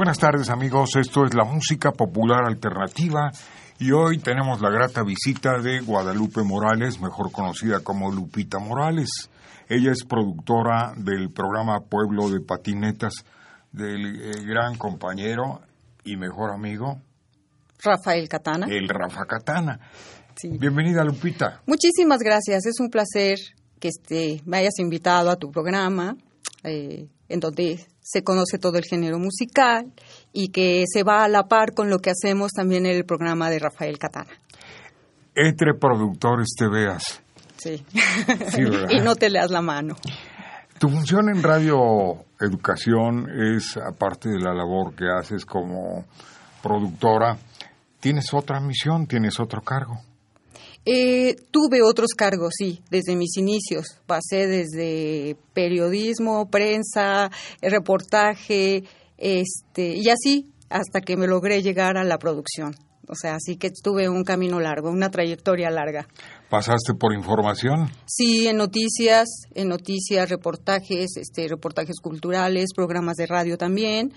Buenas tardes amigos, esto es la música popular alternativa y hoy tenemos la grata visita de Guadalupe Morales, mejor conocida como Lupita Morales. Ella es productora del programa Pueblo de Patinetas del eh, gran compañero y mejor amigo Rafael Catana. El Rafa Catana. Bienvenida Lupita. Muchísimas gracias, es un placer que este, me hayas invitado a tu programa. Eh, en donde se conoce todo el género musical y que se va a la par con lo que hacemos también en el programa de Rafael Catana. Entre productores te veas. Sí. y no te leas la mano. Tu función en Radio Educación es, aparte de la labor que haces como productora, tienes otra misión, tienes otro cargo. Eh, tuve otros cargos, sí, desde mis inicios. Pasé desde periodismo, prensa, reportaje, este, y así hasta que me logré llegar a la producción. O sea, así que tuve un camino largo, una trayectoria larga. ¿Pasaste por información? Sí, en noticias, en noticias, reportajes, este, reportajes culturales, programas de radio también.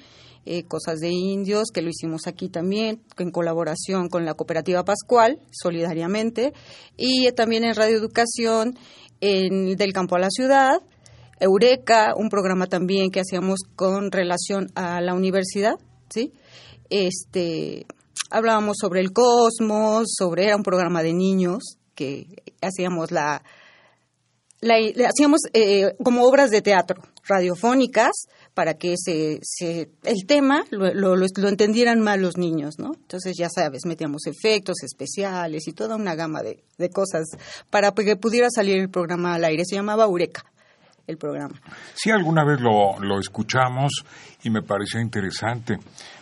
Eh, cosas de indios, que lo hicimos aquí también, en colaboración con la Cooperativa Pascual, solidariamente, y también en Radio Educación, en Del Campo a la Ciudad, Eureka, un programa también que hacíamos con relación a la universidad, ¿sí? Este, hablábamos sobre el cosmos, sobre, era un programa de niños que hacíamos la, hacíamos eh, como obras de teatro radiofónicas para que se, el tema lo, lo, entendieran más los niños, ¿no? Entonces, ya sabes, metíamos efectos especiales y toda una gama de, cosas para que pudiera salir el programa al aire. Se llamaba Eureka el programa. Sí, alguna vez lo, lo escuchamos y me pareció interesante.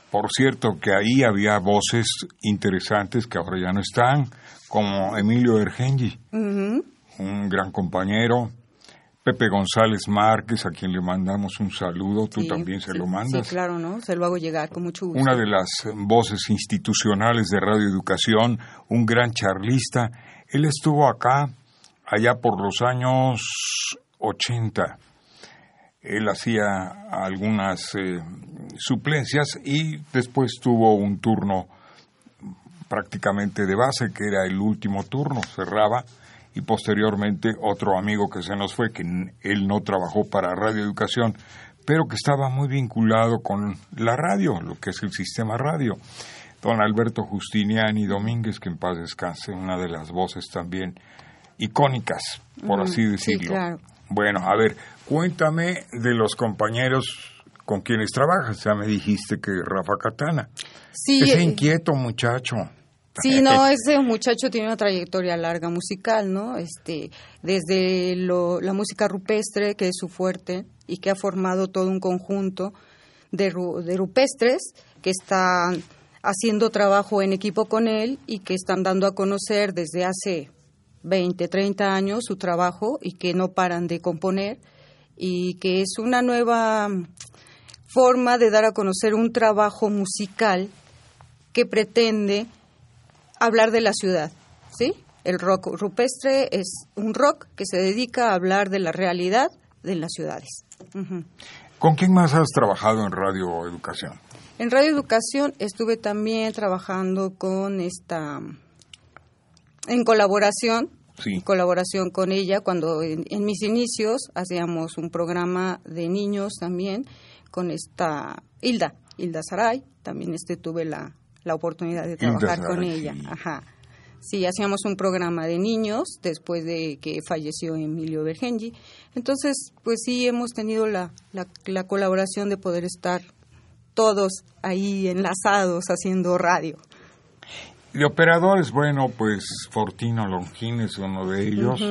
Por cierto, que ahí había voces interesantes que ahora ya no están, como Emilio Ergengi, un gran compañero, Pepe González Márquez, a quien le mandamos un saludo, tú también se lo mandas. Sí, claro, ¿no? Se lo hago llegar con mucho gusto. Una de las voces institucionales de Radio Educación, un gran charlista. Él estuvo acá allá por los años 80. Él hacía algunas eh, suplencias y después tuvo un turno prácticamente de base, que era el último turno, cerraba y posteriormente otro amigo que se nos fue, que él no trabajó para Radio Educación, pero que estaba muy vinculado con la radio, lo que es el sistema radio. Don Alberto Justiniani Domínguez, que en paz descanse, una de las voces también icónicas, por así decirlo. Bueno, a ver, cuéntame de los compañeros con quienes trabajas. Ya me dijiste que Rafa Catana. Sí. Ese eh, inquieto muchacho. Sí, no, ese muchacho tiene una trayectoria larga musical, ¿no? Este, desde lo, la música rupestre, que es su fuerte, y que ha formado todo un conjunto de, de rupestres que están haciendo trabajo en equipo con él y que están dando a conocer desde hace 20, 30 años su trabajo y que no paran de componer y que es una nueva forma de dar a conocer un trabajo musical que pretende hablar de la ciudad, ¿sí? El rock rupestre es un rock que se dedica a hablar de la realidad de las ciudades. ¿Con quién más has trabajado en Radio Educación? En Radio Educación estuve también trabajando con esta, en colaboración, en colaboración con ella, cuando en, en, mis inicios hacíamos un programa de niños también con esta Hilda, Hilda Saray, también este tuve la, la oportunidad de trabajar con ella. Ajá. Sí, hacíamos un programa de niños después de que falleció Emilio Bergengi. Entonces, pues sí, hemos tenido la, la, colaboración de poder estar todos ahí enlazados haciendo radio. De operadores, bueno, pues Fortino Longín es uno de ellos.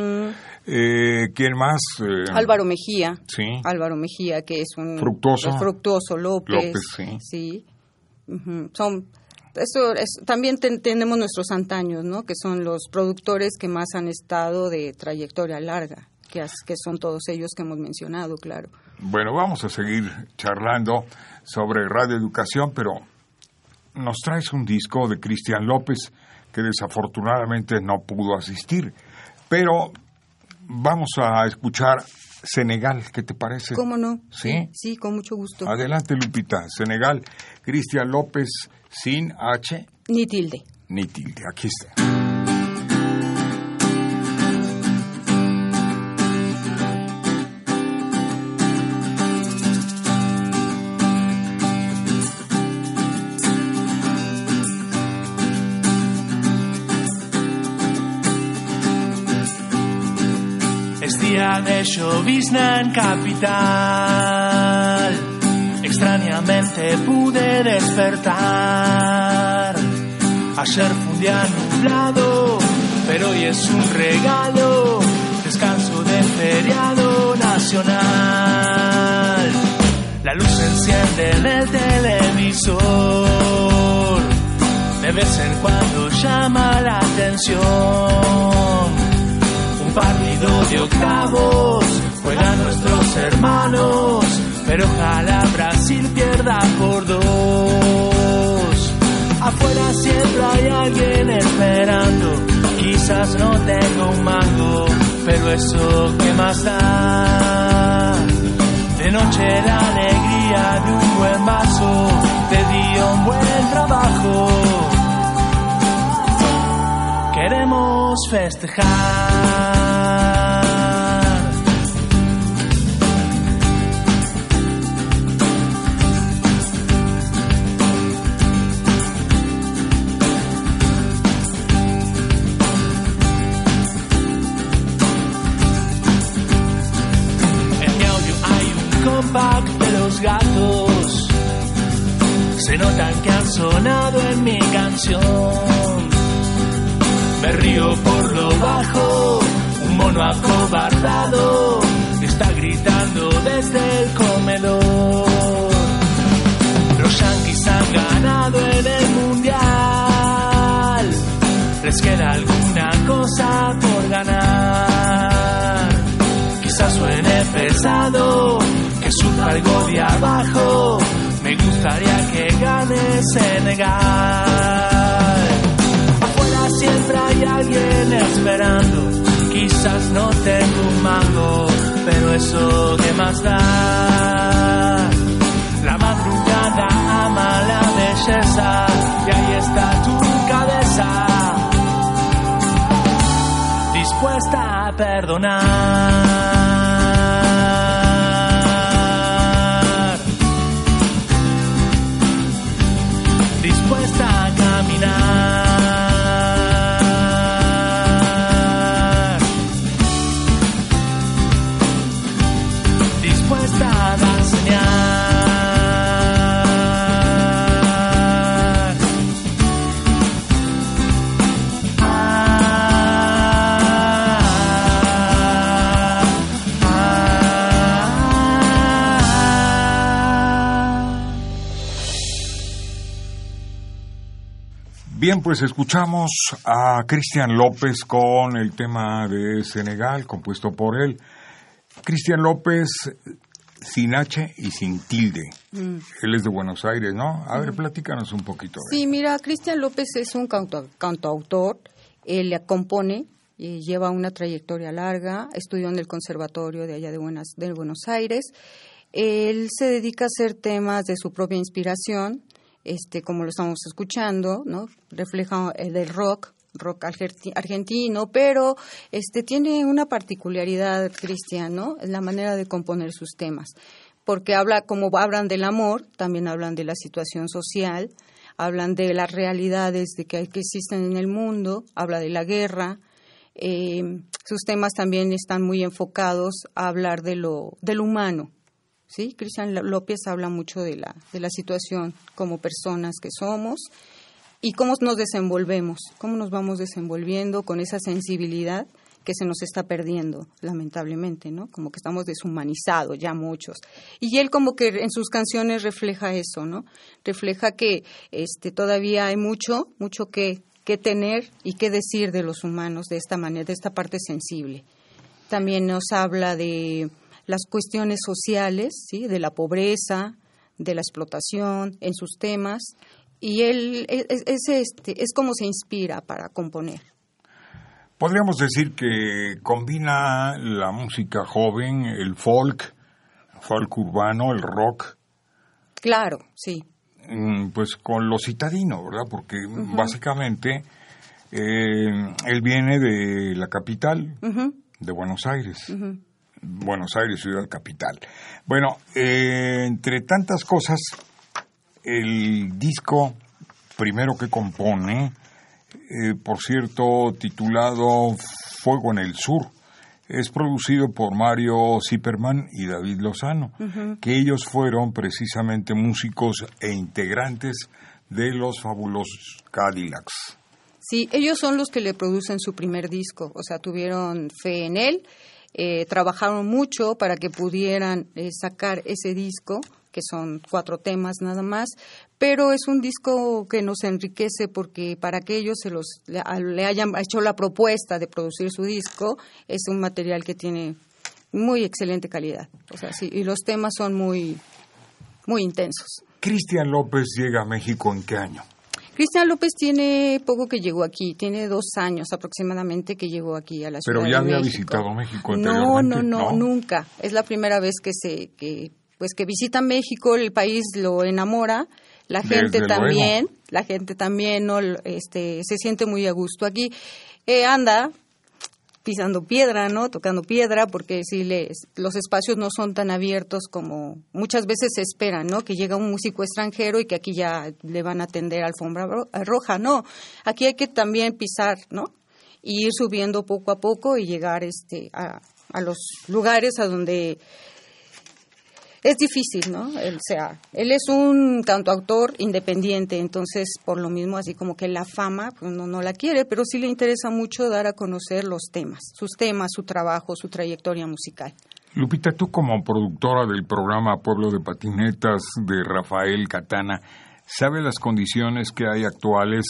eh, ¿Quién más? Eh, Álvaro Mejía. Sí. Álvaro Mejía, que es un... Fructuoso. Fructuoso López. López, sí. Sí. Son... Eso es, también ten- tenemos nuestros antaños, ¿no? Que son los productores que más han estado de trayectoria larga, que, que son todos ellos que hemos mencionado, claro. Bueno, vamos a seguir charlando sobre radioeducación, pero nos traes un disco de Cristian López que desafortunadamente no pudo asistir. Pero vamos a escuchar Senegal, ¿qué te parece? ¿Cómo no? ¿Sí? Sí, con mucho gusto. Adelante, Lupita. Senegal, Cristian López sin H Ni tilde. ni tilde. Aquí está. Día de llovizna en capital. Extrañamente pude despertar. Ayer fue un día nublado, pero hoy es un regalo. Descanso de feriado nacional. La luz enciende en el televisor. De vez en cuando llama la atención partido de octavos, juegan nuestros hermanos, pero ojalá Brasil pierda por dos. Afuera siempre hay alguien esperando, quizás no tengo un mango, pero eso que más da. De noche la alegría de un buen vaso, de día un buen trabajo queremos festejar. En mi audio hay un compact de los gatos. Se notan que han sonado en mi canción. Me río por lo bajo, un mono acobardado está gritando desde el comedor. Los yanquis han ganado en el mundial, les queda alguna cosa por ganar. Quizás suene pesado, que suba algo de abajo, me gustaría que gane Senegal. Alguien esperando. Quizás no tengo un mango, pero eso que más da. La madrugada ama la belleza y ahí está tu cabeza. Dispuesta a perdonar. dispuesta a caminar. Bien, pues escuchamos a Cristian López con el tema de Senegal, compuesto por él. Cristian López sin H y sin tilde. Él es de Buenos Aires, ¿no? A ver, platícanos un poquito. Sí, mira, Cristian López es un canto- cantautor, él compone, eh, lleva una trayectoria larga, estudió en el conservatorio de allá de, Buenas, de Buenos Aires. Él se dedica a hacer temas de su propia inspiración, este, como lo estamos escuchando, ¿no? Refleja el del rock, rock argenti- argentino, pero este tiene una particularidad, Cristian, ¿no? La manera de componer sus temas porque habla como hablan del amor, también hablan de la situación social, hablan de las realidades de que, que existen en el mundo, habla de la guerra. eh, sus temas también están muy enfocados a hablar de lo del humano, ¿sí? Cristian López habla mucho de la, de la situación como personas que somos y cómo nos desenvolvemos, cómo nos vamos desenvolviendo con esa sensibilidad que se nos está perdiendo, lamentablemente, ¿no? Como que estamos deshumanizados ya muchos. Y él como que en sus canciones refleja eso, ¿no? Refleja que este todavía hay mucho, mucho que, que tener y que decir de los humanos de esta manera, de esta parte sensible. También nos habla de las cuestiones sociales, ¿sí? de la pobreza, de la explotación en sus temas, y él es, es, este, es como se inspira para componer. Podríamos decir que combina la música joven, el folk, folk urbano, el rock. Claro, sí. Mm, pues con lo citadino, ¿verdad? Porque básicamente eh, él viene de la capital, de Buenos Aires. Buenos Aires, ciudad capital. Bueno, eh, entre tantas cosas, el disco primero que compone, eh, por cierto, titulado Fuego en el Sur, es producido por Mario Zipperman y David Lozano, que ellos fueron precisamente músicos e integrantes de los fabulosos Cadillacs. Sí, ellos son los que le producen su primer disco, o sea, tuvieron fe en él eh, trabajaron mucho para que pudieran eh, sacar ese disco, que son cuatro temas nada más, pero es un disco que nos enriquece porque para que ellos se los, le, hayan hecho la propuesta de producir su disco, es un material que tiene muy excelente calidad. O sea, y los temas son muy, muy intensos. Cristian López llega a México en qué año? Cristian López tiene poco que llegó aquí, tiene dos años aproximadamente que llegó aquí a la ciudad Pero ya había visitado México no, no, no, nunca. Es la primera vez que se, que, pues que visita México, el país lo enamora, la gente también, la gente también, no, este, se siente muy a gusto aquí. Eh, anda pisando piedra, ¿no? Tocando piedra, porque si les, los espacios no son tan abiertos como muchas veces se espera, ¿no? Que llega un músico extranjero y que aquí ya le van a atender alfombra roja, no. Aquí hay que también pisar, ¿no? Y ir subiendo poco a poco y llegar este a, a los lugares a donde es difícil, ¿no? Él, sea, él es un cantautor independiente, entonces por lo mismo así como que la fama pues no, no la quiere, pero sí le interesa mucho dar a conocer los temas, sus temas, su trabajo, su trayectoria musical. Lupita, tú como productora del programa Pueblo de Patinetas de Rafael Catana, ¿sabe las condiciones que hay actuales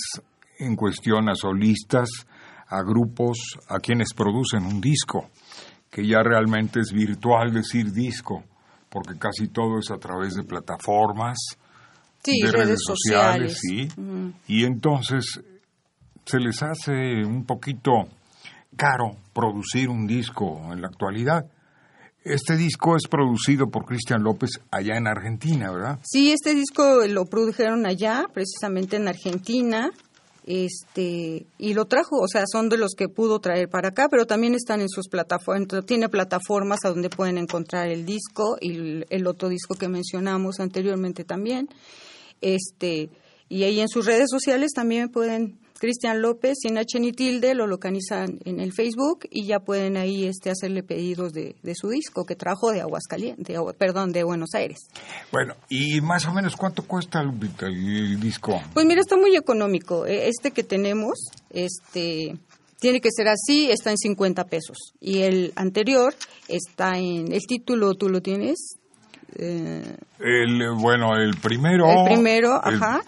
en cuestión a solistas, a grupos, a quienes producen un disco? Que ya realmente es virtual decir disco porque casi todo es a través de plataformas, de redes, sociales, sí. Y entonces se les hace un poquito caro producir un disco en la actualidad. Este disco es producido por Cristian López allá en Argentina, ¿verdad? Sí, este disco lo produjeron allá, precisamente en Argentina este y lo trajo, o sea, son de los que pudo traer para acá, pero también están en sus plataformas, tiene plataformas a donde pueden encontrar el disco y el, otro disco que mencionamos anteriormente también. Este, y ahí en sus redes sociales también pueden Cristian López, sin H ni tilde, lo localizan en el Facebook y ya pueden ahí este, hacerle pedidos de, su disco que trajo de Aguascalientes, perdón, de Buenos Aires. Bueno, ¿y más o menos cuánto cuesta el, el disco? Pues mira, está muy económico. E, este que tenemos, este tiene que ser así, está en 50 pesos. Y el anterior está en, el título, ¿tú lo tienes? Eh, el, bueno, el primero. El primero, ajá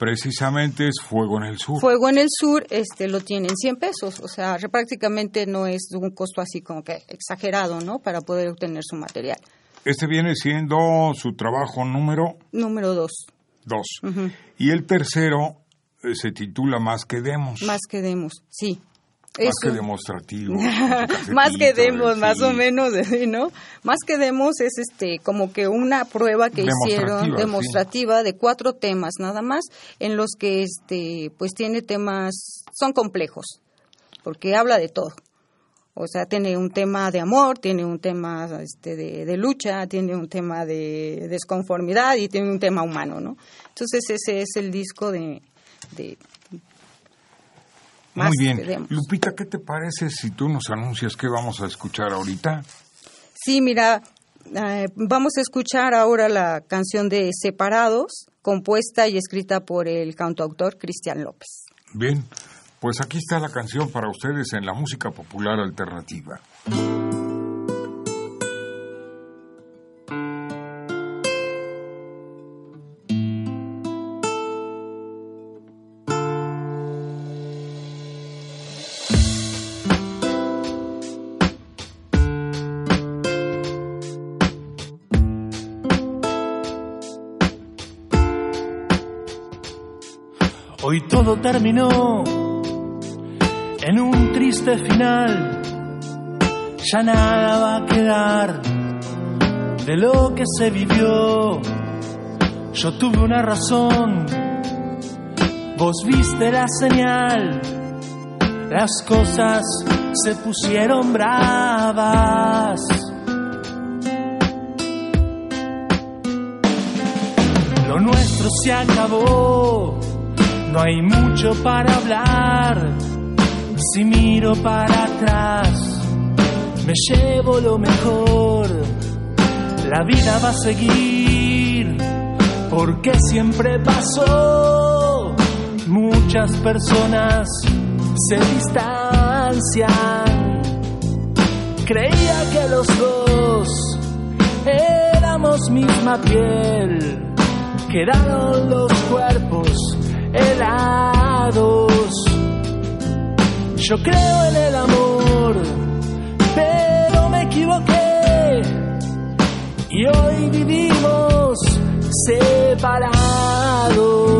precisamente es Fuego en el Sur. Fuego en el Sur este lo tienen 100 pesos, o sea, prácticamente no es un costo así como que exagerado, ¿no? Para poder obtener su material. Este viene siendo su trabajo número... Número dos. Dos. Y el tercero eh, se titula Más que Demos. Más que Demos, sí. Más que demostrativo. más que demos, más o menos, ¿no? Más que demos es este como que una prueba que hicieron demostrativa de cuatro temas nada más, en los que este pues tiene temas son complejos, porque habla de todo. O sea, tiene un tema de amor, tiene un tema este, de, lucha, tiene un tema de desconformidad y tiene un tema humano, ¿no? Entonces ese es el disco de muy bien. Lupita, ¿qué te parece si tú nos anuncias qué vamos a escuchar ahorita? Sí, mira, eh, vamos a escuchar ahora la canción de Separados, compuesta y escrita por el cantautor Cristian López. Bien, pues aquí está la canción para ustedes en la música popular alternativa. Terminó en un triste final. Ya nada va a quedar de lo que se vivió. Yo tuve una razón, vos viste la señal. Las cosas se pusieron bravas. Lo nuestro se acabó no hay mucho para hablar. Si miro para atrás, me llevo lo mejor. La vida va a seguir, porque siempre pasó. Muchas personas se distancian. Creía que los dos éramos misma piel. Quedaron los cuerpos helados. Yo creo en el amor, pero me equivoqué. Y hoy vivimos separados.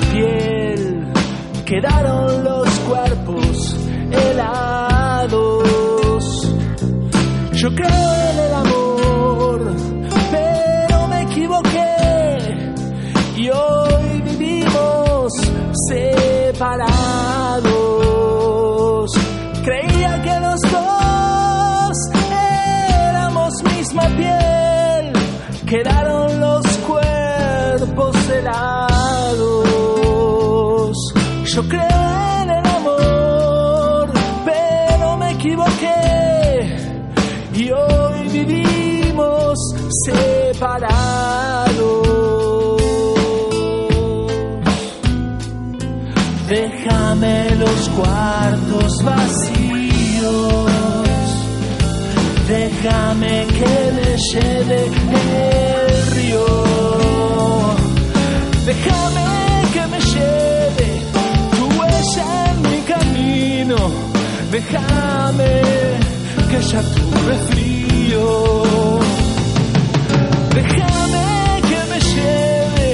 Piel quedaron los cuerpos helados. Yo creo en el amor, pero me equivoqué y hoy vivimos separados. Quedaron los cuerpos helados. Yo creo en el amor, pero me equivoqué y hoy vivimos separados. Déjame los cuartos vacíos, déjame que me lleve el río, déjame que me lleve en mi camino. Déjame que ya tuve frío. Déjame que me lleve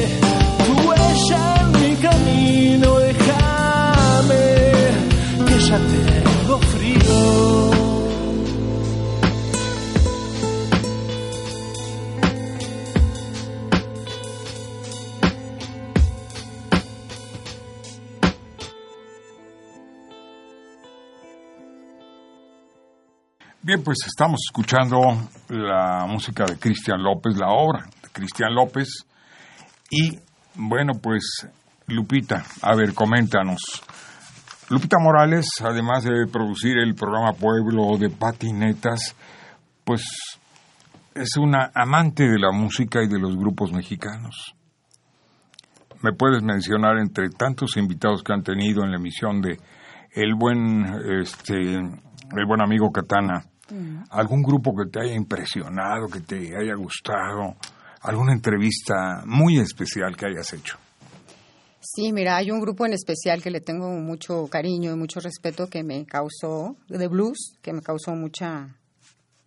tu huella en mi camino. Déjame que ya tengo frío. Pues estamos escuchando la música de Cristian López, la obra de Cristian López. Y bueno, pues Lupita, a ver, coméntanos. Lupita Morales, además de producir el programa Pueblo de Patinetas, pues es una amante de la música y de los grupos mexicanos. ¿Me puedes mencionar entre tantos invitados que han tenido en la emisión de el buen este el buen amigo Katana algún grupo que te haya impresionado, que te haya gustado, alguna entrevista muy especial que hayas hecho. Sí, mira, hay un grupo en especial que le tengo mucho cariño y mucho respeto que me causó, de blues, que me causó mucha,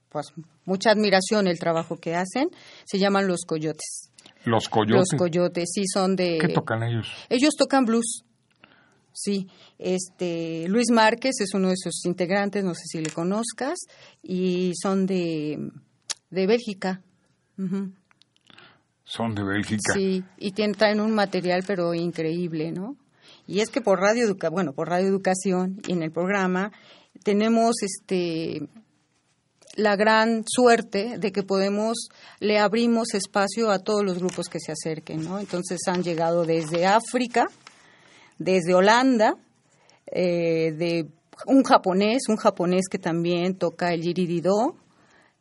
pues, mucha admiración el trabajo que hacen. Se llaman Los Coyotes. Los Coyotes. Los Coyotes, sí, son de... ¿Qué tocan ellos? Ellos tocan blues. Sí, este Luis Márquez es uno de sus integrantes, no sé si le conozcas, y son de, de Bélgica. Son de Bélgica. Sí, y tienen, traen un material pero increíble, ¿no? Y es que por Radio Educa, bueno, por Radio Educación y en el programa tenemos este la gran suerte de que podemos, le abrimos espacio a todos los grupos que se acerquen, ¿no? Entonces han llegado desde África, desde Holanda, eh, de un japonés, un japonés que también toca el yiridido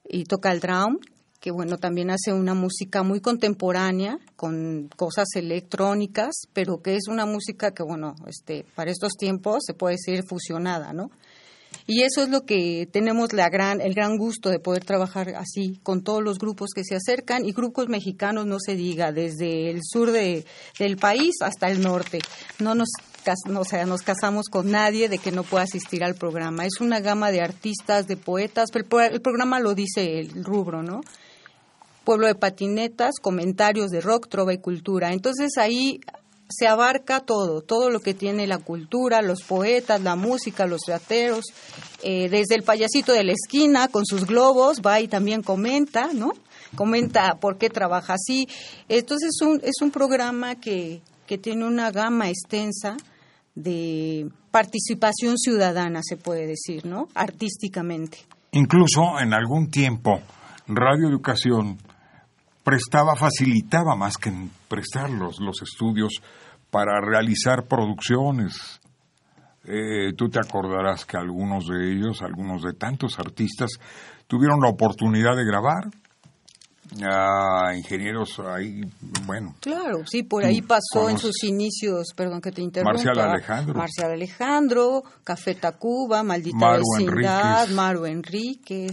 y toca el drum, que bueno, también hace una música muy contemporánea, con cosas electrónicas, pero que es una música que bueno, este, para estos tiempos se puede decir fusionada, ¿no? Y eso es lo que tenemos la gran, el gran gusto de poder trabajar así con todos los grupos que se acercan y grupos mexicanos no se diga, desde el sur de, del país hasta el norte. No nos o sea, nos casamos con nadie de que no pueda asistir al programa. Es una gama de artistas, de poetas, pero el programa lo dice el rubro, ¿no? Pueblo de patinetas, comentarios de rock, trova y cultura. Entonces ahí se abarca todo, todo lo que tiene la cultura, los poetas, la música, los teateros, eh, desde el payasito de la esquina con sus globos, va y también comenta, ¿no? Comenta por qué trabaja así. Entonces es un, es un programa que, que tiene una gama extensa de participación ciudadana, se puede decir, ¿no? Artísticamente. Incluso en algún tiempo, Radio Educación prestaba, facilitaba más que prestar los, los estudios para realizar producciones. Eh, tú te acordarás que algunos de ellos, algunos de tantos artistas, tuvieron la oportunidad de grabar. a ingenieros ahí, bueno. Claro, sí, por ahí pasó en sus inicios, perdón que te interrumpa. Marcial Alejandro. Marcial Alejandro, Café Tacuba, Maldita Vecindad, Maru Enríquez,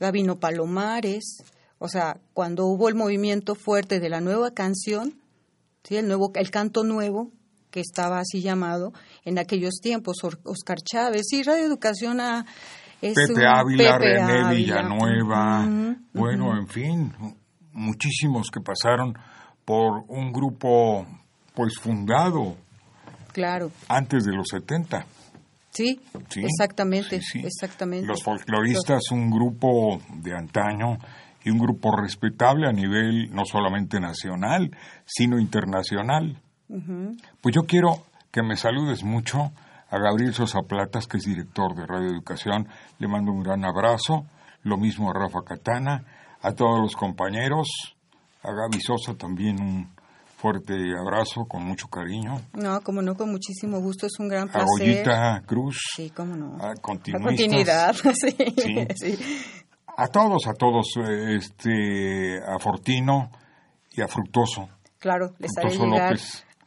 Gabino Palomares. O sea, cuando hubo el movimiento fuerte de la nueva canción, ¿sí? el, nuevo, el canto nuevo, que estaba así llamado, en aquellos tiempos, Oscar Chávez, sí, Radio Educación a... Pepe Ávila, René Villanueva, bueno, en fin, muchísimos que pasaron por un grupo pues fundado claro. antes de los 70. Sí, exactamente, exactamente. Los folcloristas, un grupo de antaño y un grupo respetable a nivel no solamente nacional, sino internacional. Pues yo quiero que me saludes mucho a Gabriel Sosa Platas, que es director de Radio Educación. Le mando un gran abrazo. Lo mismo a Rafa Catana, a todos los compañeros, a Gaby Sosa también un fuerte abrazo con mucho cariño. No, como no, con muchísimo gusto, es un gran placer. A Goyita Cruz. Sí, cómo no. A, continuidad, sí. sí a todos, a todos, este, a Fortino y a Fructoso. Claro, les haré llegar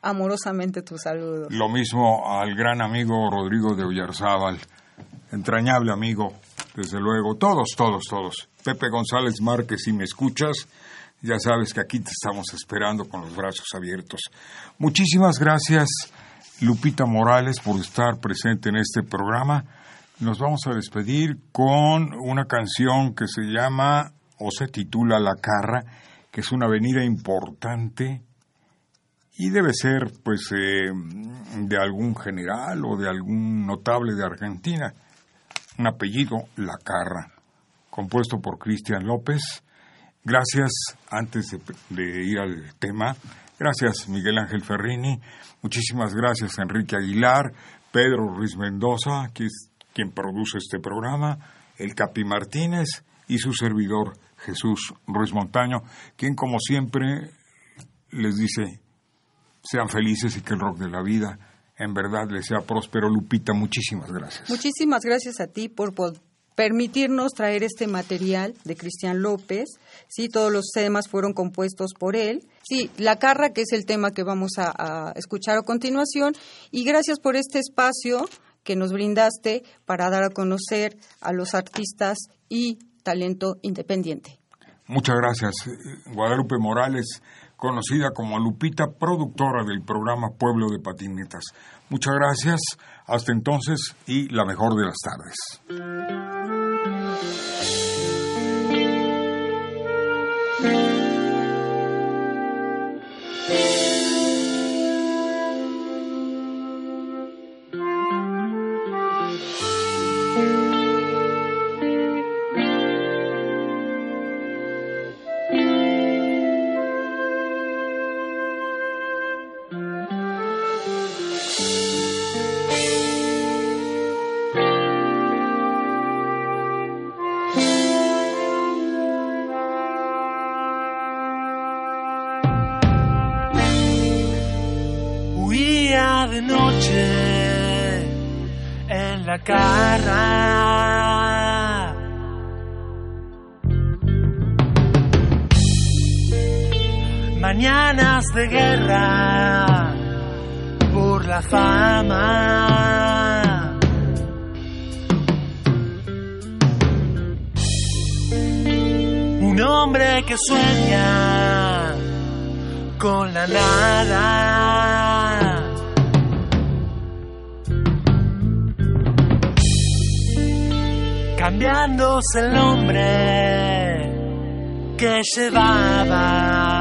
amorosamente tu saludo. Lo mismo al gran amigo Rodrigo de Ollarzábal, entrañable amigo, desde luego, todos, todos, todos. Pepe González Márquez, si me escuchas, ya sabes que aquí te estamos esperando con los brazos abiertos. Muchísimas gracias, Lupita Morales, por estar presente en este programa nos vamos a despedir con una canción que se llama o se titula La Carra, que es una avenida importante y debe ser pues eh, de algún general o de algún notable de Argentina. Un apellido, La Carra, compuesto por Cristian López. Gracias, antes de, de ir al tema, gracias Miguel Ángel Ferrini, muchísimas gracias Enrique Aguilar, Pedro Ruiz Mendoza, que es quien produce este programa, el Capi Martínez y su servidor Jesús Ruiz Montaño, quien como siempre les dice, sean felices y que el rock de la vida en verdad les sea próspero. Lupita, muchísimas gracias. Muchísimas gracias a ti por permitirnos traer este material de Cristian López. Sí, todos los temas fueron compuestos por él. Sí, La Carra, que es el tema que vamos a, a escuchar a continuación. Y gracias por este espacio que nos brindaste para dar a conocer a los artistas y talento independiente. Muchas gracias. Guadalupe Morales, conocida como Lupita, productora del programa Pueblo de Patinetas. Muchas gracias. Hasta entonces y la mejor de las tardes. que llevaba.